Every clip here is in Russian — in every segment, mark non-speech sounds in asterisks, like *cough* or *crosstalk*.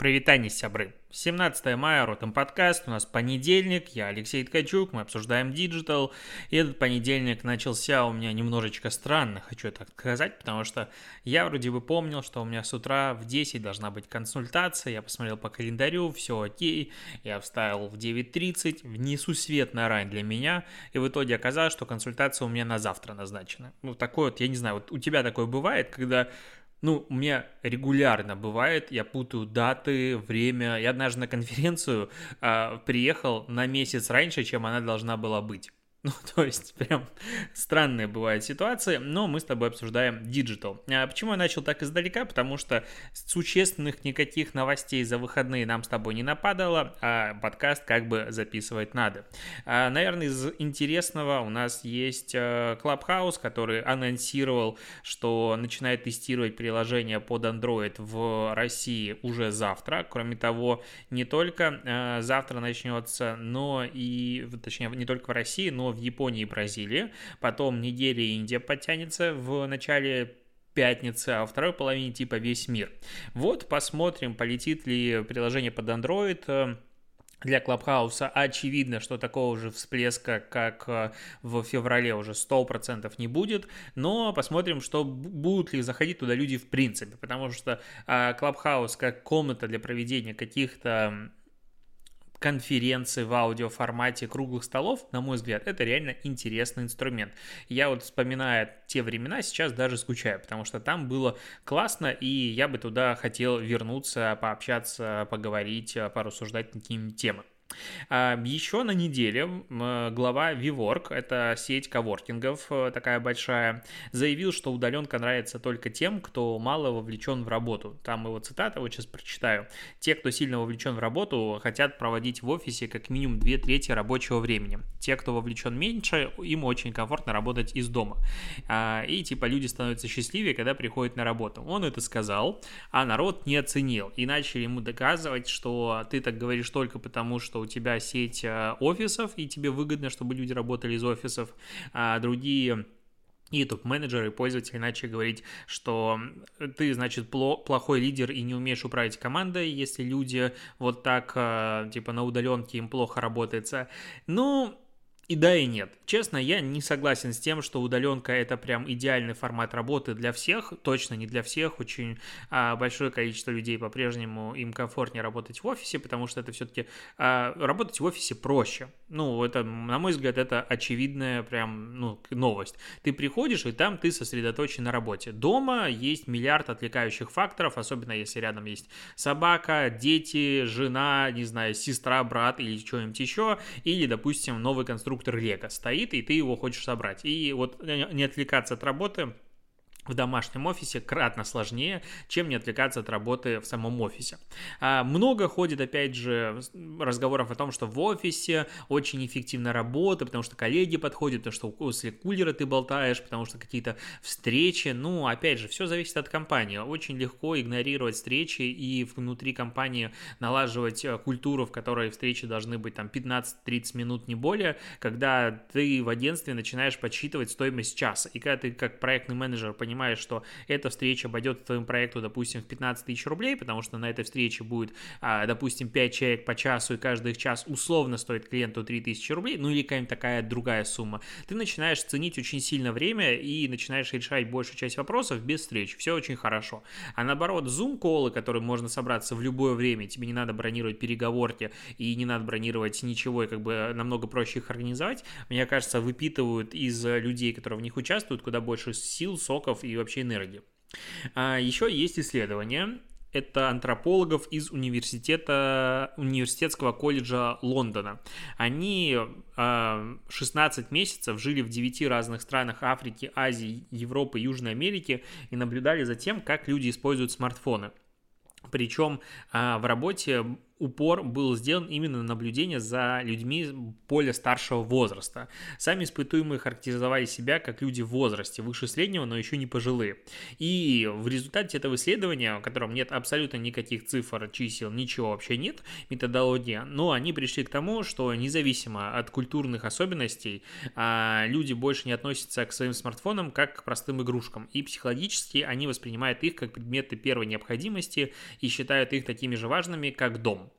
Прывітанне, сябры. 17 мая, Ротом подкаст, у нас понедельник, я Алексей Ткачук, мы обсуждаем digital, и этот понедельник начался у меня немножечко странно, хочу так сказать, потому что я вроде бы помнил, что у меня с утра в 10 должна быть консультация, я посмотрел по календарю, все окей, я встал в 9.30, несусветная рань для меня, и в итоге оказалось, что консультация у меня на завтра назначена. Ну, такое вот, я не знаю, вот у тебя такое бывает, когда ну, у меня регулярно бывает, я путаю даты, время. Я однажды на конференцию э, приехал на месяц раньше, чем она должна была быть. *laughs* Ну, то есть, прям странные бывают ситуации, но мы с тобой обсуждаем диджитал. А почему я начал так издалека? Потому что существенных никаких новостей за выходные нам с тобой не нападало, а подкаст как бы записывать надо. А, наверное, из интересного у нас есть э, Clubhouse, который анонсировал, что начинает тестировать приложение под Android в России уже завтра. Кроме того, не только э, завтра начнется, но и, точнее, не только в России, но в Японии и Бразилии, потом Нигерия Индия подтянется в начале пятницы, а во второй половине типа весь мир. Вот посмотрим, полетит ли приложение под Android э, для Клабхауса очевидно, что такого же всплеска, как э, в феврале, уже 100% не будет, но посмотрим, что будут ли заходить туда люди в принципе, потому что Клабхаус как комната для проведения каких-то конференции в аудиоформате круглых столов, на мой взгляд, это реально интересный инструмент. Я вот вспоминая те времена, сейчас даже скучаю, потому что там было классно, и я бы туда хотел вернуться, пообщаться, поговорить, порассуждать на какие-нибудь темы. Еще на неделе глава VWork, это сеть коворкингов э, такая большая, заявил, что удаленка нравится только тем, кто мало вовлечен в работу. Там его цитата, вот сейчас прочитаю. Те, кто сильно вовлечен в работу, хотят проводить в офисе как минимум две трети рабочего времени. Те, кто вовлечен меньше, им очень комфортно работать из дома. А, и типа люди становятся счастливее, когда приходят на работу. Он это сказал, а народ не оценил. И начали ему доказывать, что ты так говоришь только потому, что у тебя сеть э, офисов, и тебе выгодно, чтобы люди работали из офисов, а другие и топ-менеджеры и пользователи начали говорить, что ты, значит, плохой лидер и не умеешь управлять командой, если люди вот так, э, типа, на удаленке им плохо работается. Ну, и да, и нет. Честно, я не согласен с тем, что удаленка это прям идеальный формат работы для всех. Точно не для всех. Очень а, большое количество людей по-прежнему им комфортнее работать в офисе, потому что это все-таки а, работать в офисе проще. Ну, это, на мой взгляд, это очевидная прям ну, новость. Ты приходишь, и там ты сосредоточен на работе. Дома есть миллиард отвлекающих факторов, особенно если рядом есть собака, дети, жена, не знаю, сестра, брат или что-нибудь еще, или, допустим, новый конструктор конструктор Лего стоит, и ты его хочешь собрать. И вот не отвлекаться от работы в домашнем офисе кратно сложнее, чем не отвлекаться от работы в самом офисе. А, много ходит, опять же, разговоров о том, что в офисе очень эффективна работа, потому что коллеги подходят, потому что после кулера ты болтаешь, потому что какие-то встречи, ну, опять же, все зависит от компании. Очень легко игнорировать встречи и внутри компании налаживать э, культуру, в которой встречи должны быть там 15-30 минут, не более, когда ты в агентстве начинаешь подсчитывать стоимость часа. И когда ты как проектный менеджер понимаешь, понимаешь, что эта встреча обойдет твоему проекту, допустим, в 15 тысяч рублей, потому что на этой встрече будет, а, допустим, 5 человек по часу, и каждый их час условно стоит клиенту 3000 рублей, ну или какая-нибудь такая другая сумма, ты начинаешь ценить очень сильно время и начинаешь решать большую часть вопросов без встреч. Все очень хорошо. А наоборот, Zoom-колы, которые можно собраться в любое время, тебе не надо бронировать переговорки и не надо бронировать ничего, и как бы намного проще их организовать, мне кажется, выпитывают из людей, которые в них участвуют, куда больше сил, соков и вообще энергии. А еще есть исследование, это антропологов из университета, университетского колледжа Лондона. Они 16 а, месяцев жили в 9 разных странах Африки, Азии, Европы, Южной Америки и наблюдали за тем, как люди используют смартфоны. Причем а, в работе упор был сделан именно на наблюдение за людьми более старшего возраста. Сами испытуемые характеризовали себя как люди в возрасте, выше среднего, но еще не пожилые. И в результате этого исследования, в котором нет абсолютно никаких цифр, чисел, ничего вообще нет, методология, но они пришли к тому, что независимо от культурных особенностей, а, люди больше не относятся к своим смартфонам как к простым игрушкам. И психологически они воспринимают их как предметы первой необходимости и считают их такими же важными, как дом.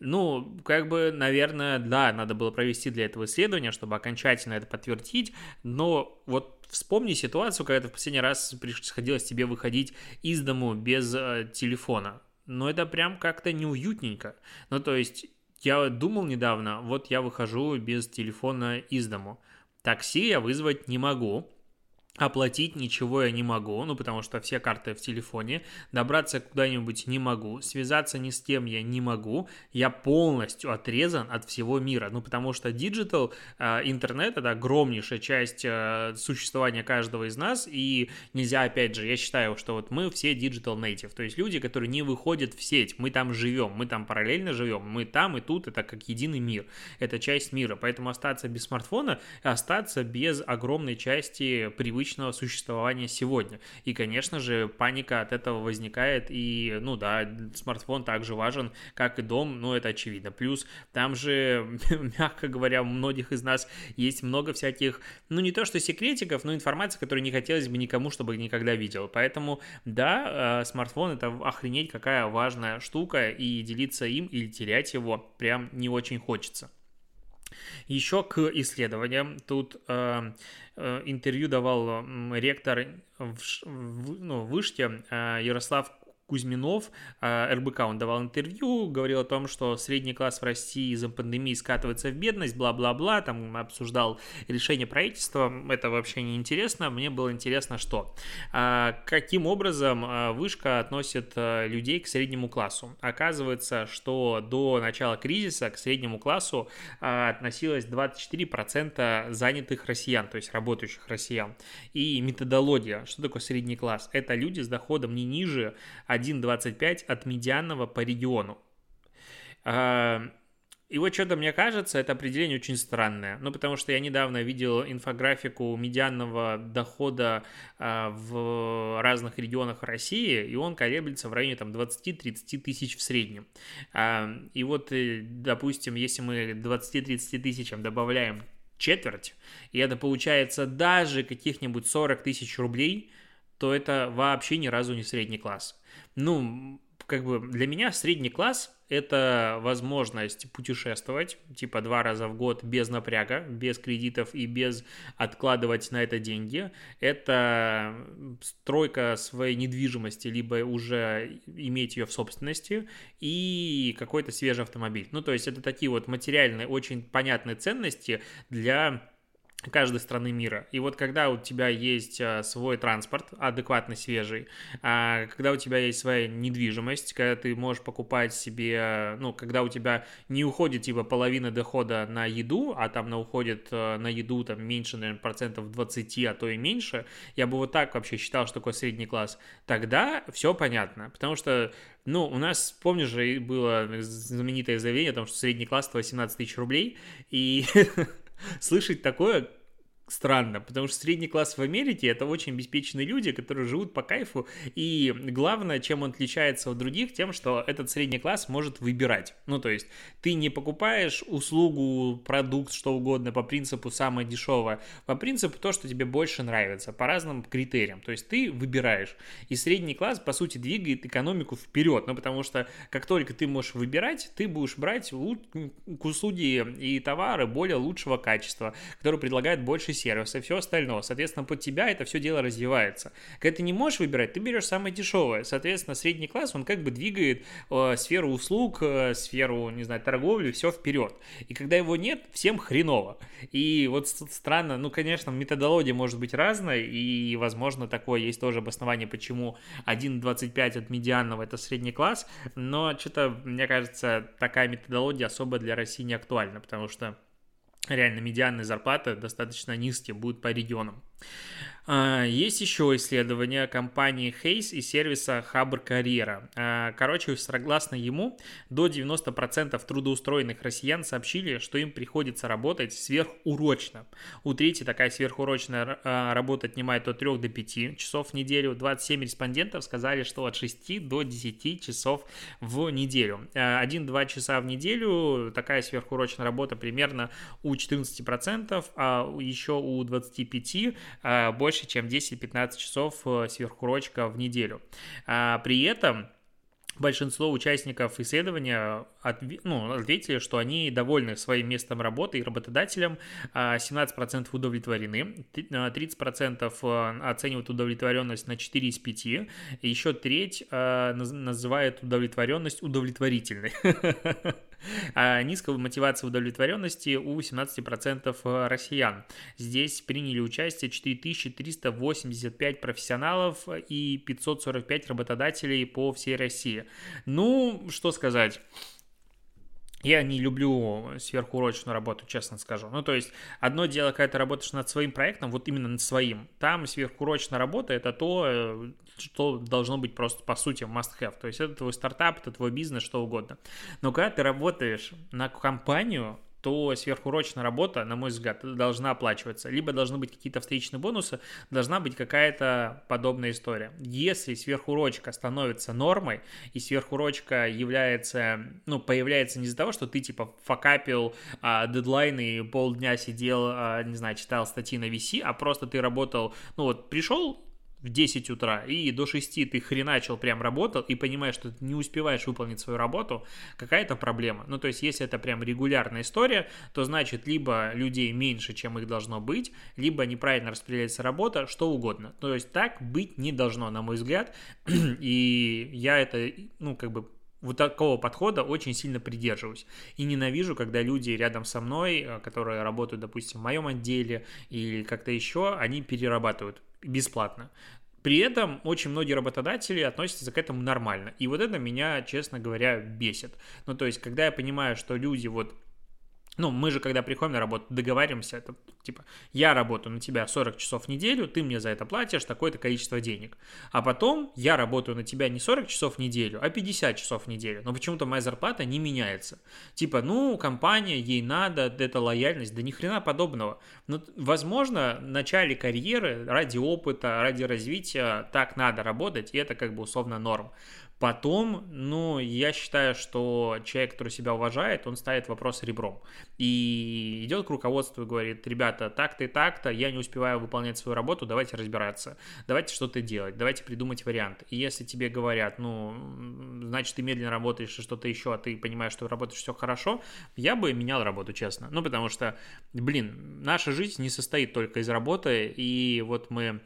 Ну, как бы, наверное, да, надо было провести для этого исследование, чтобы окончательно это подтвердить, но вот вспомни ситуацию, когда в последний раз приходилось тебе выходить из дому без э, телефона. Но это прям как-то неуютненько. Ну, то есть, я думал недавно, вот я выхожу без телефона из дому. Такси я вызвать не могу, Оплатить ничего я не могу, ну потому что все карты в телефоне, добраться куда-нибудь не могу, связаться ни с кем я не могу, я полностью отрезан от всего мира, ну потому что диджитал, э, интернет это огромнейшая часть э, существования каждого из нас, и нельзя, опять же, я считаю, что вот мы все digital native, то есть люди, которые не выходят в сеть, мы там живем, мы там параллельно живем, мы там и тут, это как единый мир, это часть мира, поэтому остаться без смартфона, остаться без огромной части привычных привычного существования сегодня. И, конечно же, паника от этого возникает, и, ну да, смартфон также важен, как и дом, ну это очевидно. Плюс там же, *laughs* мягко говоря, у многих из нас есть много всяких, ну не то что секретиков, но информации, которую не хотелось бы никому, чтобы никогда видел. Поэтому, да, э, смартфон это охренеть какая важная штука, и делиться им или терять его прям не очень хочется. Еще к исследованиям. Тут э, э, интервью давал ректор в, в, ну, вышке э, Ярослав Кузьминов, а, РБК, он давал интервью, говорил о том, что средний класс в России из-за пандемии скатывается в бедность, бла-бла-бла, там обсуждал решение правительства, это вообще не интересно, мне было интересно, что, а, каким образом а, вышка относит людей к среднему классу. Оказывается, что до начала кризиса к среднему классу относилось 24% занятых россиян, то есть работающих россиян. И методология, что такое средний класс? Это люди с доходом не ниже 1,25 от медианного по региону. А, и вот что-то мне кажется, это определение очень странное. Ну, потому что я недавно видел инфографику медианного дохода а, в разных регионах России, и он колеблется в районе там 20-30 тысяч в среднем. А, и вот, э, допустим, если мы 20-30 тысячам добавляем четверть, и это получается даже каких-нибудь 40 тысяч рублей, то это вообще ни разу не средний класс ну, как бы для меня средний класс – это возможность путешествовать, типа два раза в год без напряга, без кредитов и без откладывать на это деньги. Это стройка своей недвижимости, либо уже иметь ее в собственности и какой-то свежий автомобиль. Ну, то есть это такие вот материальные, очень понятные ценности для каждой страны мира. И вот когда у тебя есть а, свой транспорт, адекватный, свежий, а, когда у тебя есть своя недвижимость, когда ты можешь покупать себе, ну, когда у тебя не уходит типа половина дохода на еду, а там на уходит а, на еду там меньше, наверное, процентов 20, а то и меньше, я бы вот так вообще считал, что такое средний класс, тогда все понятно, потому что ну, у нас, помнишь же, было знаменитое заявление о том, что средний класс это 18 тысяч рублей, и *laughs* *laughs* слышать такое странно, потому что средний класс в Америке это очень обеспеченные люди, которые живут по кайфу, и главное, чем он отличается от других, тем, что этот средний класс может выбирать. Ну, то есть ты не покупаешь услугу, продукт, что угодно по принципу самое дешевое, по принципу то, что тебе больше нравится, по разным критериям. То есть ты выбираешь. И средний класс, по сути, двигает экономику вперед, ну, потому что как только ты можешь выбирать, ты будешь брать услуги и товары более лучшего качества, которые предлагают больше сервиса и все остальное. Соответственно, под тебя это все дело развивается. Когда ты не можешь выбирать, ты берешь самое дешевое. Соответственно, средний класс, он как бы двигает э, сферу услуг, э, сферу, не знаю, торговли, все вперед. И когда его нет, всем хреново. И вот странно, ну, конечно, методология может быть разная, и, возможно, такое есть тоже обоснование, почему 1,25 от медианного это средний класс, но что-то, мне кажется, такая методология особо для России не актуальна, потому что реально медианная зарплата достаточно низкие будут по регионам. А, есть еще исследования компании Hayes и сервиса Хабр Карьера. А, короче, согласно ему, до 90% трудоустроенных россиян сообщили, что им приходится работать сверхурочно. У трети такая сверхурочная а, работа отнимает от 3 до 5 часов в неделю. 27 респондентов сказали, что от 6 до 10 часов в неделю. 1-2 часа в неделю такая сверхурочная работа примерно у 14%, а еще у 25% больше больше, чем 10-15 часов э, сверхурочка в неделю. А при этом Большинство участников исследования ну, ответили, что они довольны своим местом работы и работодателем, 17% а удовлетворены, 30% э, оценивают удовлетворенность на 4 из 5, и еще треть э, называет удовлетворенность удовлетворительной. *laughs* *laughs* А низкая мотивация удовлетворенности у 18% э, россиян. Здесь приняли участие 4385 профессионалов и 545 работодателей по всей России. Ну, что сказать. Я не люблю сверхурочную работу, честно скажу. Ну, то есть, одно дело, когда ты работаешь над своим проектом, вот именно над своим. Там сверхурочная работа – это то, э, что должно быть просто, по сути, must-have. То есть, это твой стартап, это твой бизнес, что угодно. Но когда ты работаешь на компанию, то сверхурочная работа, на мой взгляд, должна оплачиваться. Либо должны быть какие-то встречные бонусы, должна быть какая-то подобная история. Если сверхурочка становится нормой, и сверхурочка является, ну, появляется не из-за того, что ты, типа, факапил а, дедлайны и полдня сидел, а, не знаю, читал статьи на VC, а просто ты работал, ну, вот пришел, в 10 утра, и до 6 ты хреначил прям работал, и понимаешь, что ты не успеваешь выполнить свою работу, какая-то проблема. Ну, то есть, если это прям регулярная история, то значит, либо людей меньше, чем их должно быть, либо неправильно распределяется работа, что угодно. То есть, так быть не должно, на мой взгляд, *clears throat* и я это, ну, как бы вот такого подхода очень сильно придерживаюсь. И ненавижу, когда люди рядом со мной, э, которые работают, допустим, в моем отделе или как-то еще, они перерабатывают бесплатно. При этом очень многие работодатели относятся к этому нормально. И вот это меня, честно говоря, бесит. Ну, то есть, когда я понимаю, что люди вот ну, мы же, когда приходим на работу, договариваемся, это типа, я работаю на тебя 40 часов в неделю, ты мне за это платишь такое-то количество денег. А потом я работаю на тебя не 40 часов в неделю, а 50 часов в неделю. Но почему-то моя зарплата не меняется. Типа, ну, компания, ей надо, это лояльность, да ни хрена подобного. Но, возможно, в начале карьеры ради опыта, ради развития так надо работать, и это как бы условно норм. Потом, ну, я считаю, что человек, который себя уважает, он ставит вопрос ребром. И идет к руководству и говорит, ребята, так-то и так-то, я не успеваю выполнять свою работу, давайте разбираться, давайте что-то делать, давайте придумать вариант. И если тебе говорят, ну, значит, ты медленно работаешь и что-то еще, а ты понимаешь, что работаешь все хорошо, я бы менял работу, честно. Ну, потому что, блин, наша жизнь не состоит только из работы, и вот мы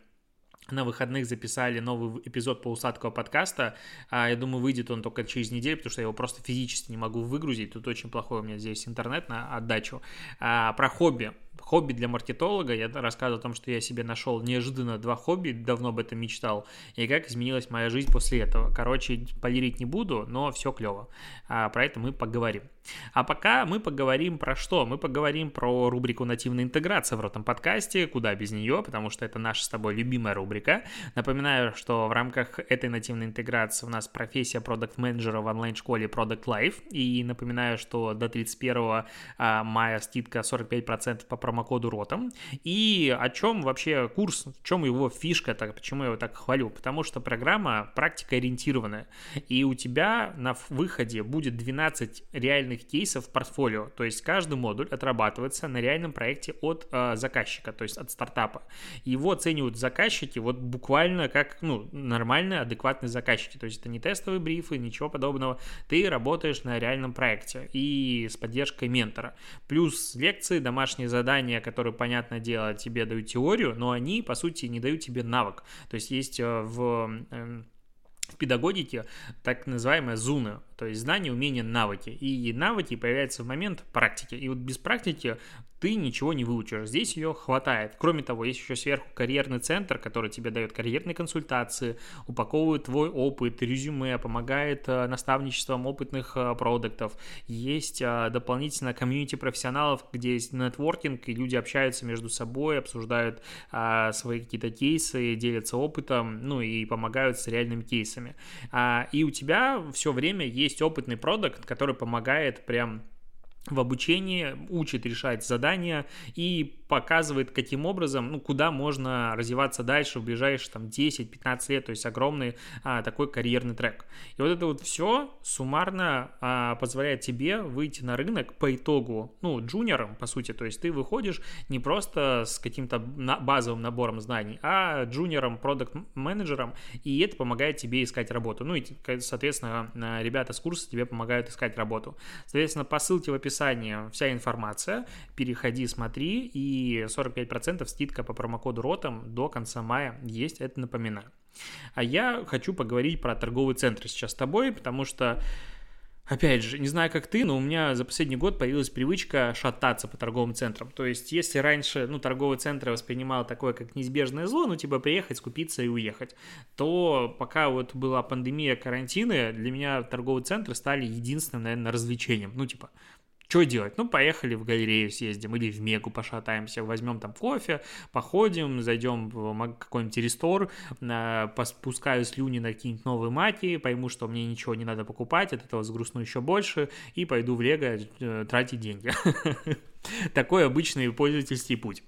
на выходных записали новый эпизод по усадкового подкаста. А, я думаю, выйдет он только через неделю, потому что я его просто физически не могу выгрузить. Тут очень плохой у меня здесь интернет на отдачу. А, про хобби хобби для маркетолога. Я рассказывал о том, что я себе нашел неожиданно два хобби, давно об этом мечтал, и как изменилась моя жизнь после этого. Короче, полирить не буду, но все клево. А, про это мы поговорим. А пока мы поговорим про что? Мы поговорим про рубрику «Нативная интеграция» в этом подкасте, куда без нее, потому что это наша с тобой любимая рубрика. Напоминаю, что в рамках этой нативной интеграции у нас профессия продукт-менеджера в онлайн-школе Product Life, и напоминаю, что до 31 а, мая скидка 45% по промокоду ротом. И о чем вообще курс, в чем его фишка, так, почему я его так хвалю? Потому что программа практика ориентированная, и у тебя на выходе будет 12 реальных кейсов в портфолио, то есть каждый модуль отрабатывается на реальном проекте от э, заказчика, то есть от стартапа. Его оценивают заказчики вот буквально как ну, нормальные, адекватные заказчики, то есть это не тестовые брифы, ничего подобного, ты работаешь на реальном проекте и с поддержкой ментора. Плюс лекции, домашние задания, задания, которые, понятное дело, тебе дают теорию, но они, по сути, не дают тебе навык. То есть есть э, в эм, в педагогике так называемая зуна, то есть знания, умения, навыки. И навыки появляются в момент практики. И вот без практики ты ничего не выучишь. Здесь ее хватает. Кроме того, есть еще сверху карьерный центр, который тебе дает карьерные консультации, упаковывает твой опыт, резюме, помогает э, наставничеством опытных э, продуктов. Есть э, дополнительно комьюнити профессионалов, где есть нетворкинг, и люди общаются между собой, обсуждают свои какие-то кейсы, делятся опытом, ну и помогают с реальными кейсами. А, и у тебя все время есть опытный продукт, который помогает прям в обучении, учит решать задания и показывает, каким образом, ну, куда можно развиваться дальше в ближайшие там 10-15 лет, то есть огромный а, такой карьерный трек. И вот это вот все суммарно а, позволяет тебе выйти на рынок по итогу, ну, джуниором, по сути, то есть ты выходишь не просто с каким-то на базовым набором знаний, а джуниором, продукт-менеджером, и это помогает тебе искать работу. Ну, и, соответственно, ребята с курса тебе помогают искать работу. Соответственно, по ссылке в описании вся информация, переходи, смотри, и и 45% скидка по промокоду ROTAM до конца мая есть, это напоминаю. А я хочу поговорить про торговый центр сейчас с тобой, потому что Опять же, не знаю, как ты, но у меня за последний год появилась привычка шататься по торговым центрам. То есть, если раньше, ну, торговые центры воспринимал такое, как неизбежное зло, ну, типа, приехать, скупиться и уехать, то пока вот была пандемия карантина, для меня торговые центры стали единственным, наверное, развлечением. Ну, типа, что делать? Ну, поехали в галерею съездим или в Мегу пошатаемся, возьмем там кофе, походим, зайдем в какой-нибудь рестор, пускаю слюни на какие-нибудь новые маки, пойму, что мне ничего не надо покупать, от этого сгрустну еще больше и пойду в Лего э, тратить деньги. *laughs* Такой обычный пользовательский путь.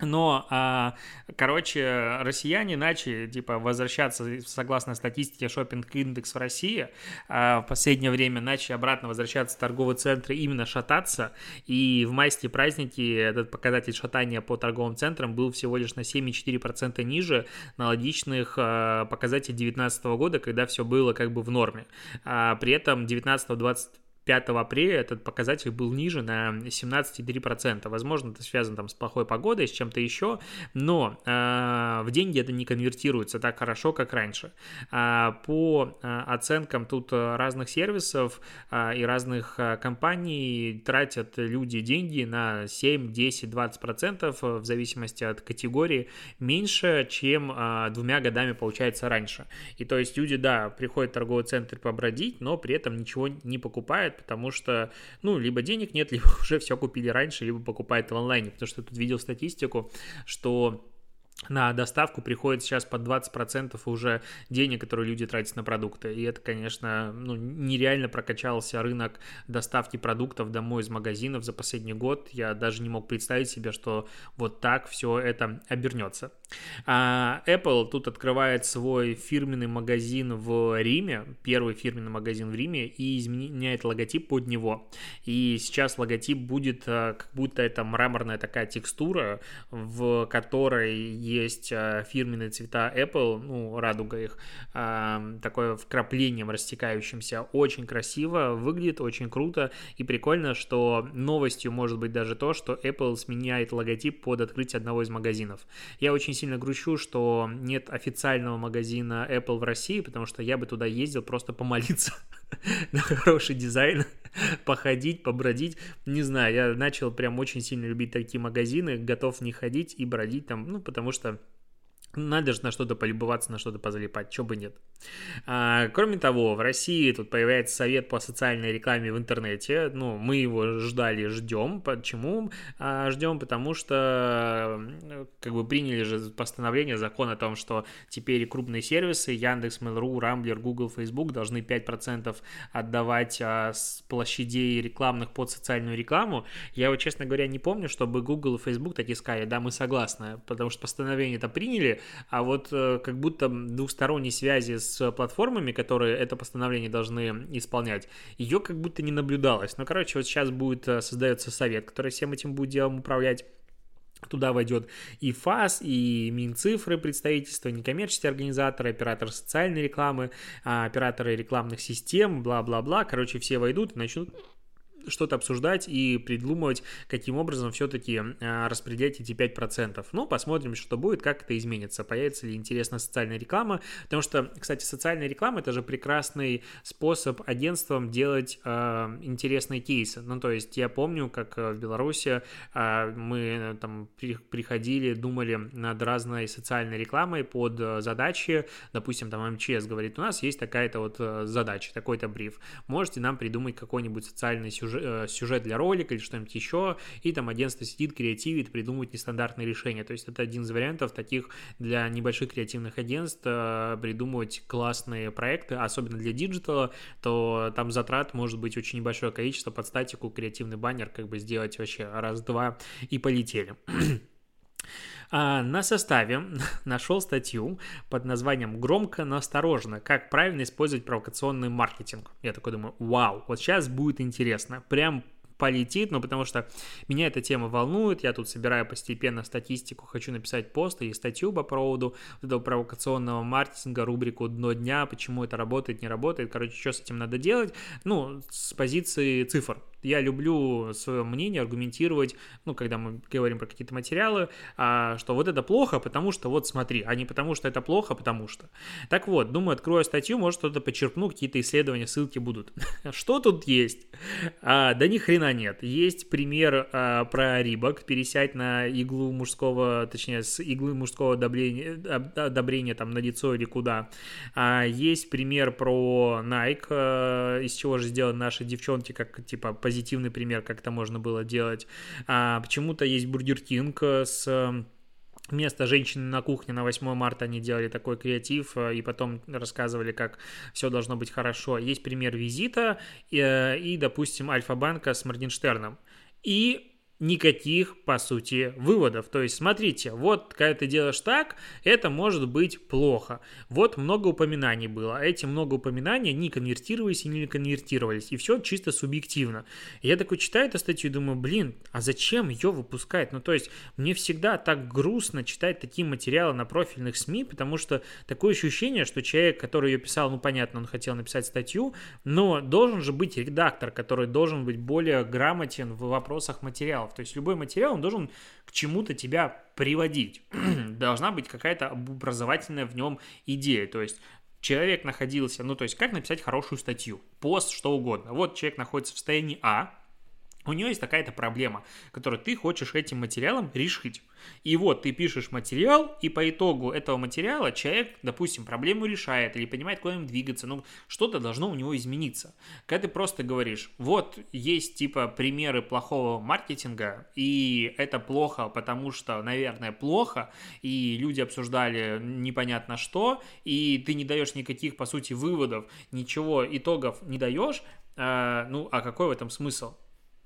Но, а, короче, россияне начали, типа, возвращаться, согласно статистике шопинг индекс в России, а, в последнее время начали обратно возвращаться в торговые центры, именно шататься, и в майские праздники этот показатель шатания по торговым центрам был всего лишь на 7,4% ниже аналогичных а, показателей 2019 года, когда все было как бы в норме. При этом 19-20 5 апреля этот показатель был ниже на 17,3%. Возможно, это связано там с плохой погодой, с чем-то еще, но э, в деньги это не конвертируется так хорошо, как раньше. А, по а, оценкам тут разных сервисов а, и разных а, компаний тратят люди деньги на 7, 10, 20% в зависимости от категории меньше, чем а, двумя годами получается раньше. И то есть люди, да, приходят в торговый центр побродить, но при этом ничего не покупают, потому что, ну, либо денег нет, *laughs* либо уже все купили раньше, либо покупают в онлайне, потому что тут видел статистику, что на доставку приходит сейчас под 20% уже денег, которые люди тратят на продукты. И это, конечно, ну, нереально прокачался рынок доставки продуктов домой из магазинов за последний год. Я даже не мог представить себе, что вот так все это обернется. А Apple тут открывает свой фирменный магазин в Риме, первый фирменный магазин в Риме, и изменяет логотип под него. И сейчас логотип будет э, как будто это мраморная такая текстура, в которой есть э, фирменные цвета Apple, ну, радуга их, такое вкраплением растекающимся. Очень красиво, выглядит очень круто и прикольно, что новостью может быть даже то, что Apple сменяет логотип под открытие одного из магазинов. Я очень сильно грущу, что нет официального магазина Apple в России, потому что я бы туда ездил просто помолиться *laughs* на хороший дизайн, походить, побродить. Не знаю, я начал прям очень сильно любить такие магазины, готов не ходить и бродить там, ну, потому что надо же на что-то полюбоваться, на что-то позалипать, чего бы нет. А, кроме того, в России тут появляется совет по социальной рекламе в интернете. Ну, мы его ждали, ждем. Почему а, ждем? Потому что как бы приняли же постановление, закон о том, что теперь крупные сервисы Яндекс, Mail.ru, Рамблер, Google, Facebook должны 5% отдавать а, с площадей рекламных под социальную рекламу. Я вот, честно говоря, не помню, чтобы Google и Facebook такие сказали, да, мы согласны, потому что постановление это приняли, а вот э, как будто двухсторонней связи с платформами, которые это постановление должны исполнять, ее как будто не наблюдалось. Ну, короче, вот сейчас будет э, создается совет, который всем этим будет делом управлять. Туда войдет и ФАС, и Минцифры, представительства, некоммерческие организаторы, операторы социальной рекламы, а, операторы рекламных систем, бла-бла-бла. Короче, все войдут и начнут что-то обсуждать и придумывать, каким образом все-таки а, распределять эти 5%. Ну, посмотрим, что будет, как это изменится, появится ли интересная социальная реклама, потому что, кстати, социальная реклама это же прекрасный способ агентствам делать э, интересные кейсы. Ну, то есть я помню, как в Беларуси э, мы там при, приходили, думали над разной социальной рекламой под задачи, допустим, там МЧС говорит, у нас есть такая-то вот задача, такой-то бриф, можете нам придумать какой-нибудь социальный сюжет, сюжет для ролика или что-нибудь еще, и там агентство сидит, креативит, придумывает нестандартные решения. То есть это один из вариантов таких для небольших креативных агентств э, придумывать классные проекты, особенно для диджитала, то там затрат может быть очень небольшое количество под статику, креативный баннер как бы сделать вообще раз-два и полетели. *clears throat* А на составе *laughs* нашел статью под названием «Громко, но осторожно. Как правильно использовать провокационный маркетинг». Я такой думаю, вау, вот сейчас будет интересно. Прям полетит, ну, потому что меня эта тема волнует, я тут собираю постепенно статистику, хочу написать пост или статью по поводу этого провокационного маркетинга, рубрику «Дно дня», почему это работает, не работает, короче, что с этим надо делать, ну, с позиции цифр, я люблю свое мнение аргументировать, ну, когда мы говорим про какие-то материалы, а, что вот это плохо, потому что вот смотри, а не потому что это плохо, потому что. Так вот, думаю, открою статью, может что-то почерпну, какие-то исследования, ссылки будут. *laughs* Что тут есть? А, да ни хрена нет. Есть пример а, про рибок, пересядь на иглу мужского, точнее, с иглы мужского одобрения, одобрения там на лицо или куда. А, есть пример про Nike, а, из чего же сделаны наши девчонки, как типа позитивный пример, как это можно было делать. А, почему-то есть Burger King с Место женщины на кухне на 8 марта они делали такой креатив и потом рассказывали, как все должно быть хорошо. Есть пример Визита и, и допустим, Альфа-банка с Моргенштерном. И никаких, по сути, выводов. То есть, смотрите, вот, когда ты делаешь так, это может быть плохо. Вот много упоминаний было. Эти много упоминаний, не конвертировались и не конвертировались. И все чисто субъективно. Я такой читаю эту статью и думаю, блин, а зачем ее выпускать? Ну, то есть, мне всегда так грустно читать такие материалы на профильных СМИ, потому что такое ощущение, что человек, который ее писал, ну, понятно, он хотел написать статью, но должен же быть редактор, который должен быть более грамотен в вопросах материала материалов. То есть любой материал, он должен к чему-то тебя приводить. *clears throat* Должна быть какая-то образовательная в нем идея. То есть человек находился, ну то есть как написать хорошую статью, пост, что угодно. Вот человек находится в состоянии А, у нее есть такая-то проблема, которую ты хочешь этим материалом решить. И вот ты пишешь материал, и по итогу этого материала человек, допустим, проблему решает или понимает, куда им двигаться, ну, что-то должно у него измениться. Когда ты просто говоришь, вот есть типа примеры плохого маркетинга, и это плохо, потому что, наверное, плохо, и люди обсуждали непонятно что, и ты не даешь никаких, по сути, выводов, ничего, итогов не даешь, э, ну, а какой в этом смысл?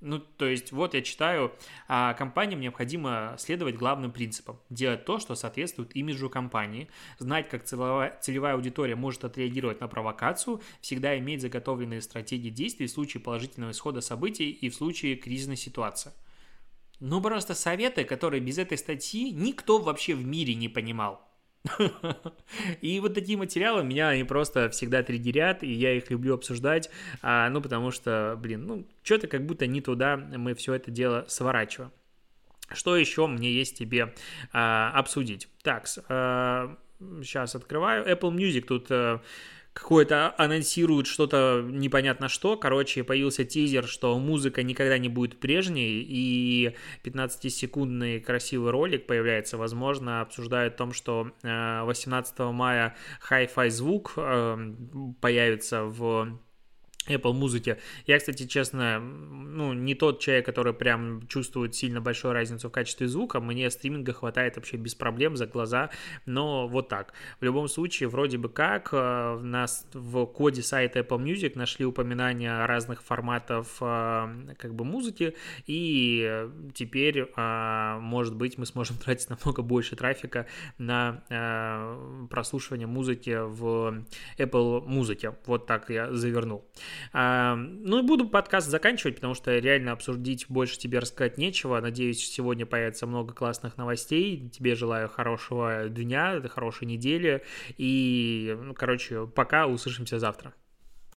Ну, то есть, вот я читаю, а компаниям необходимо следовать главным принципам. Делать то, что соответствует имиджу компании, знать, как целевая, целевая аудитория может отреагировать на провокацию, всегда иметь заготовленные стратегии действий в случае положительного исхода событий и в случае кризисной ситуации. Ну, просто советы, которые без этой статьи никто вообще в мире не понимал. *laughs* И вот такие материалы меня они просто всегда триггерят, и я их люблю обсуждать, а, ну, потому что, блин, ну, что-то как будто не туда мы все это дело сворачиваем. Что еще мне есть тебе а, обсудить? Так, а, сейчас открываю. Apple Music тут... А, какое-то анонсируют что-то непонятно что. Короче, появился тизер, что музыка никогда не будет прежней, и 15-секундный красивый ролик появляется. Возможно, обсуждают о том, что 18 э, мая Hi-Fi звук э, появится в Apple музыке. Я, кстати, честно, ну, не тот человек, который прям чувствует сильно большую разницу в качестве звука. Мне стриминга хватает вообще без проблем за глаза, но вот так. В любом случае, вроде бы как, э, нас в коде сайта Apple Music нашли упоминания разных форматов э, как бы музыки, и теперь, э, может быть, мы сможем *laughs* тратить намного больше трафика на прослушивание музыки в Apple музыке. Вот так я завернул. Ну и буду подкаст заканчивать, потому что реально обсудить больше тебе рассказать нечего. Надеюсь, сегодня появится много классных новостей. Тебе желаю хорошего дня, хорошей недели. И, ну, короче, пока, услышимся завтра.